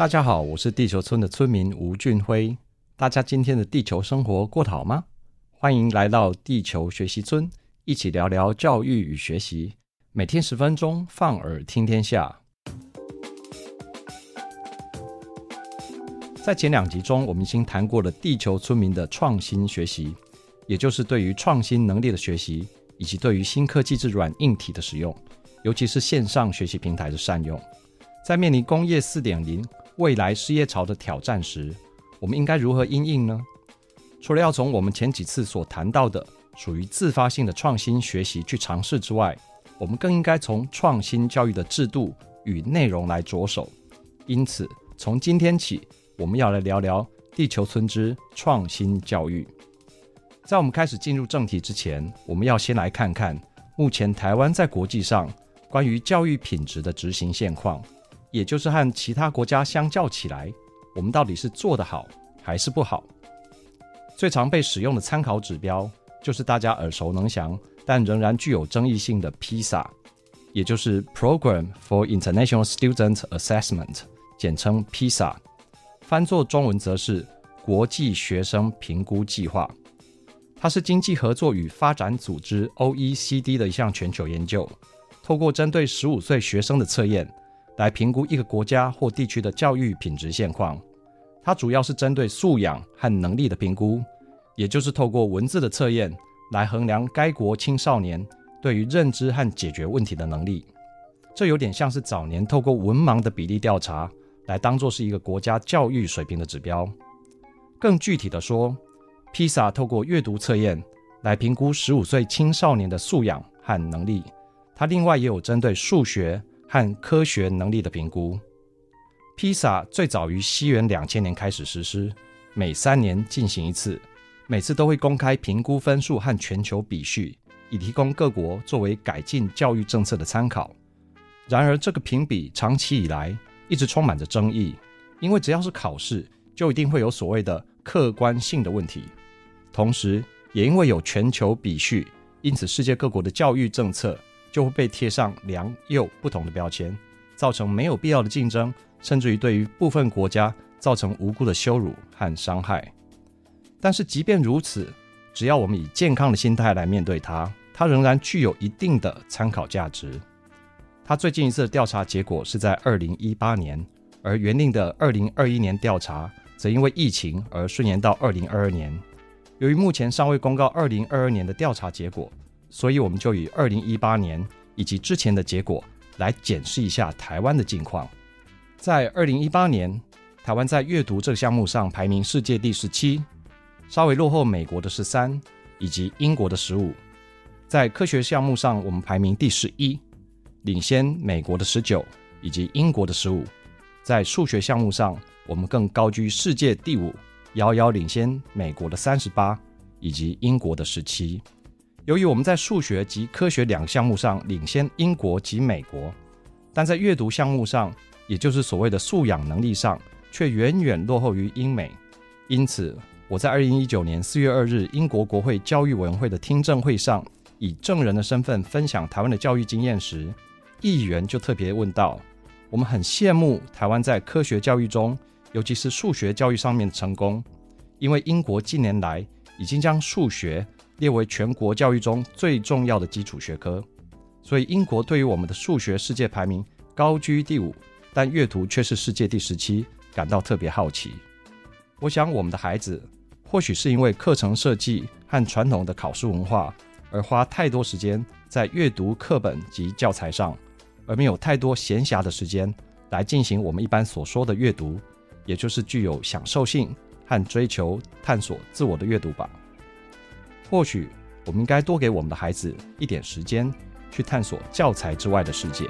大家好，我是地球村的村民吴俊辉。大家今天的地球生活过得好吗？欢迎来到地球学习村，一起聊聊教育与学习。每天十分钟，放耳听天下。在前两集中，我们已经谈过了地球村民的创新学习，也就是对于创新能力的学习，以及对于新科技之软硬体的使用，尤其是线上学习平台的善用。在面临工业四点零未来失业潮的挑战时，我们应该如何因应呢？除了要从我们前几次所谈到的属于自发性的创新学习去尝试之外，我们更应该从创新教育的制度与内容来着手。因此，从今天起，我们要来聊聊地球村之创新教育。在我们开始进入正题之前，我们要先来看看目前台湾在国际上关于教育品质的执行现况。也就是和其他国家相较起来，我们到底是做得好还是不好？最常被使用的参考指标就是大家耳熟能详，但仍然具有争议性的 PISA，也就是 Program for International Student Assessment，简称 PISA，翻作中文则是国际学生评估计划。它是经济合作与发展组织 OECD 的一项全球研究，透过针对十五岁学生的测验。来评估一个国家或地区的教育品质现况，它主要是针对素养和能力的评估，也就是透过文字的测验来衡量该国青少年对于认知和解决问题的能力。这有点像是早年透过文盲的比例调查来当做是一个国家教育水平的指标。更具体的说，PISA 透过阅读测验来评估十五岁青少年的素养和能力，它另外也有针对数学。和科学能力的评估披萨最早于西元两千年开始实施，每三年进行一次，每次都会公开评估分数和全球比序，以提供各国作为改进教育政策的参考。然而，这个评比长期以来一直充满着争议，因为只要是考试，就一定会有所谓的客观性的问题。同时，也因为有全球比序，因此世界各国的教育政策。就会被贴上良莠不同的标签，造成没有必要的竞争，甚至于对于部分国家造成无辜的羞辱和伤害。但是即便如此，只要我们以健康的心态来面对它，它仍然具有一定的参考价值。它最近一次的调查结果是在二零一八年，而原定的二零二一年调查则因为疫情而顺延到二零二二年。由于目前尚未公告二零二二年的调查结果。所以我们就以二零一八年以及之前的结果来检视一下台湾的近况。在二零一八年，台湾在阅读这个项目上排名世界第十七，稍微落后美国的十三以及英国的十五。在科学项目上，我们排名第十一，领先美国的十九以及英国的十五。在数学项目上，我们更高居世界第五，遥遥领先美国的三十八以及英国的十七。由于我们在数学及科学两个项目上领先英国及美国，但在阅读项目上，也就是所谓的素养能力上，却远远落后于英美。因此，我在二零一九年四月二日英国国会教育委员会的听证会上，以证人的身份分享台湾的教育经验时，议员就特别问道：我们很羡慕台湾在科学教育中，尤其是数学教育上面的成功，因为英国近年来已经将数学列为全国教育中最重要的基础学科，所以英国对于我们的数学世界排名高居第五，但阅读却是世界第十七，感到特别好奇。我想我们的孩子或许是因为课程设计和传统的考试文化，而花太多时间在阅读课本及教材上，而没有太多闲暇的时间来进行我们一般所说的阅读，也就是具有享受性和追求探索自我的阅读吧。或许我们应该多给我们的孩子一点时间，去探索教材之外的世界。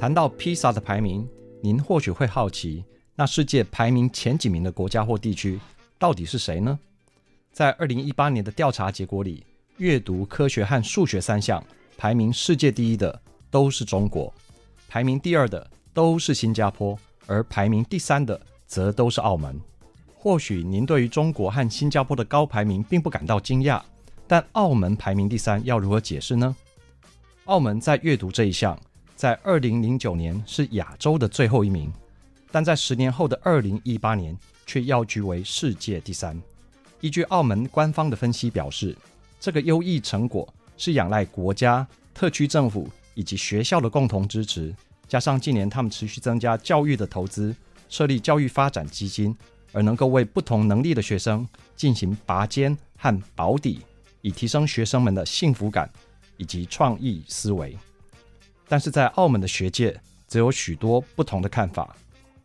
谈到披萨的排名，您或许会好奇，那世界排名前几名的国家或地区到底是谁呢？在二零一八年的调查结果里，阅读、科学和数学三项排名世界第一的都是中国，排名第二的都是新加坡，而排名第三的则都是澳门。或许您对于中国和新加坡的高排名并不感到惊讶，但澳门排名第三要如何解释呢？澳门在阅读这一项，在二零零九年是亚洲的最后一名，但在十年后的二零一八年却跃居为世界第三。依据澳门官方的分析表示，这个优异成果是仰赖国家、特区政府以及学校的共同支持，加上近年他们持续增加教育的投资，设立教育发展基金，而能够为不同能力的学生进行拔尖和保底，以提升学生们的幸福感以及创意思维。但是在澳门的学界则有许多不同的看法，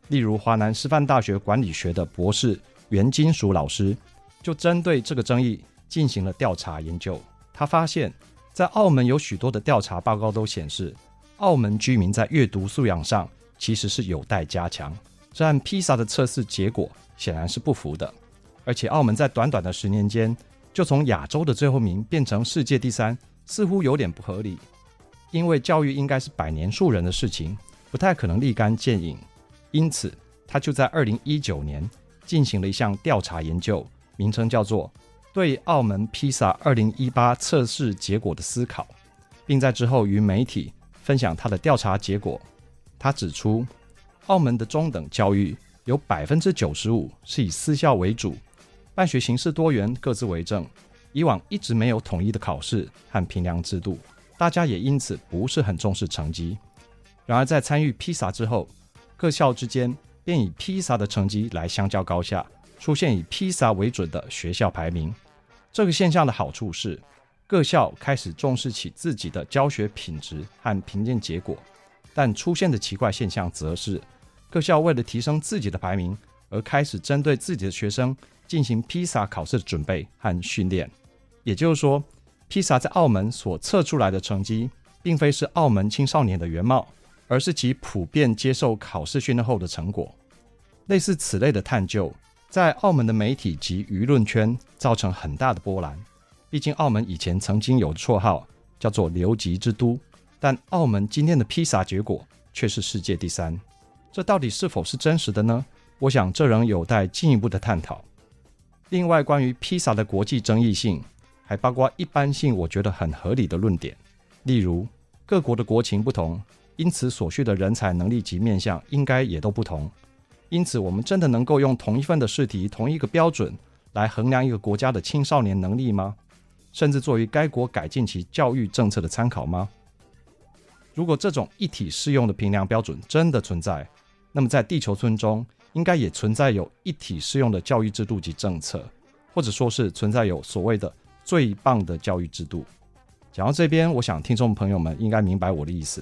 例如华南师范大学管理学的博士袁金淑老师就针对这个争议进行了调查研究。他发现，在澳门有许多的调查报告都显示，澳门居民在阅读素养上其实是有待加强，这和披萨的测试结果显然是不符的。而且，澳门在短短的十年间就从亚洲的最后名变成世界第三，似乎有点不合理。因为教育应该是百年树人的事情，不太可能立竿见影，因此他就在二零一九年进行了一项调查研究，名称叫做《对澳门披萨二零一八测试结果的思考》，并在之后与媒体分享他的调查结果。他指出，澳门的中等教育有百分之九十五是以私校为主，办学形式多元，各自为政，以往一直没有统一的考试和评量制度。大家也因此不是很重视成绩。然而，在参与披萨之后，各校之间便以披萨的成绩来相较高下，出现以披萨为准的学校排名。这个现象的好处是，各校开始重视起自己的教学品质和评鉴结果。但出现的奇怪现象则是，各校为了提升自己的排名，而开始针对自己的学生进行披萨考试的准备和训练。也就是说，披萨在澳门所测出来的成绩，并非是澳门青少年的原貌，而是其普遍接受考试训练后的成果。类似此类的探究，在澳门的媒体及舆论圈造成很大的波澜。毕竟，澳门以前曾经有绰号叫做“留级之都”，但澳门今天的披萨结果却是世界第三，这到底是否是真实的呢？我想，这仍有待进一步的探讨。另外，关于披萨的国际争议性。还包括一般性，我觉得很合理的论点，例如各国的国情不同，因此所需的人才、能力及面向应该也都不同。因此，我们真的能够用同一份的试题、同一个标准来衡量一个国家的青少年能力吗？甚至作为该国改进其教育政策的参考吗？如果这种一体适用的评量标准真的存在，那么在地球村中应该也存在有一体适用的教育制度及政策，或者说是存在有所谓的。最棒的教育制度。讲到这边，我想听众朋友们应该明白我的意思，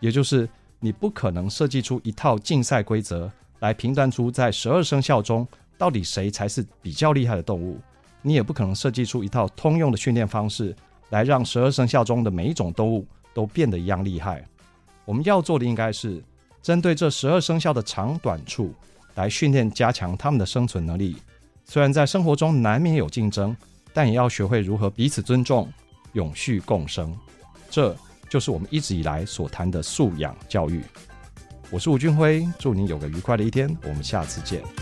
也就是你不可能设计出一套竞赛规则来评断出在十二生肖中到底谁才是比较厉害的动物，你也不可能设计出一套通用的训练方式来让十二生肖中的每一种动物都变得一样厉害。我们要做的应该是针对这十二生肖的长短处来训练，加强他们的生存能力。虽然在生活中难免有竞争。但也要学会如何彼此尊重、永续共生，这就是我们一直以来所谈的素养教育。我是吴俊辉，祝您有个愉快的一天，我们下次见。